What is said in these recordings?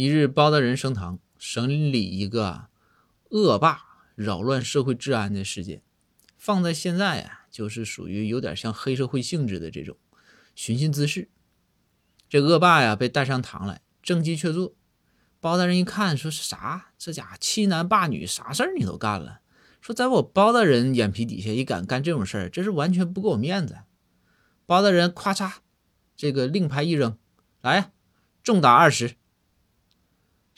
一日，包大人升堂审理一个恶霸扰乱社会治安的事件，放在现在啊，就是属于有点像黑社会性质的这种寻衅滋事。这恶霸呀，被带上堂来，证迹确凿。包大人一看，说是啥？这家伙欺男霸女，啥事儿你都干了？说在我包大人眼皮底下也敢干这种事儿，这是完全不给我面子。包大人咔嚓，这个令牌一扔，来呀，重打二十。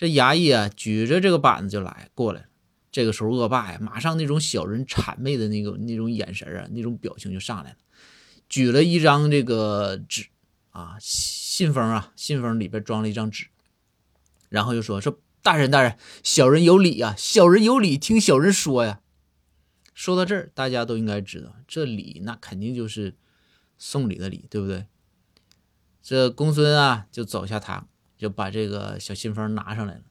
这衙役啊，举着这个板子就来过来了。这个时候，恶霸呀，马上那种小人谄媚的那个那种眼神啊，那种表情就上来了，举了一张这个纸啊，信封啊，信封里边装了一张纸，然后就说说大人大人，小人有礼呀，小人有礼，听小人说呀。说到这儿，大家都应该知道，这礼那肯定就是送礼的礼，对不对？这公孙啊，就走下堂。就把这个小信封拿上来了，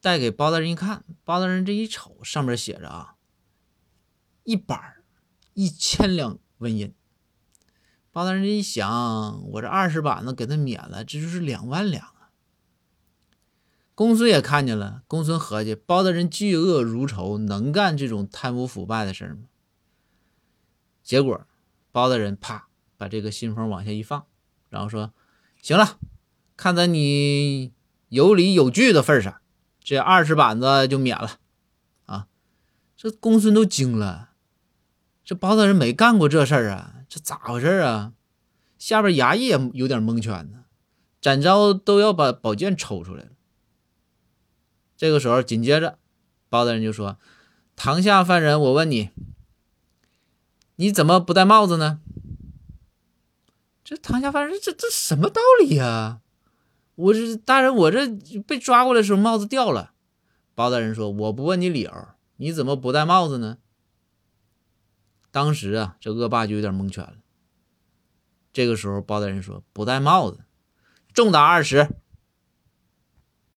带给包大人一看，包大人这一瞅，上面写着啊，一板一千两纹银。包大人一想，我这二十板子给他免了，这就是两万两啊。公孙也看见了，公孙合计，包大人嫉恶如仇，能干这种贪污腐败的事吗？结果，包大人啪把这个信封往下一放，然后说：“行了。”看在你有理有据的份上，这二十板子就免了啊！这公孙都惊了，这包大人没干过这事儿啊，这咋回事啊？下边衙役也有点蒙圈呢，展昭都要把宝剑抽出来了。这个时候，紧接着包大人就说：“堂下犯人，我问你，你怎么不戴帽子呢？”这堂下犯人，这这什么道理呀？我这大人，我这被抓过来的时候帽子掉了。包大人说：“我不问你理由，你怎么不戴帽子呢？”当时啊，这恶霸就有点蒙圈了。这个时候，包大人说：“不戴帽子，重打二十。”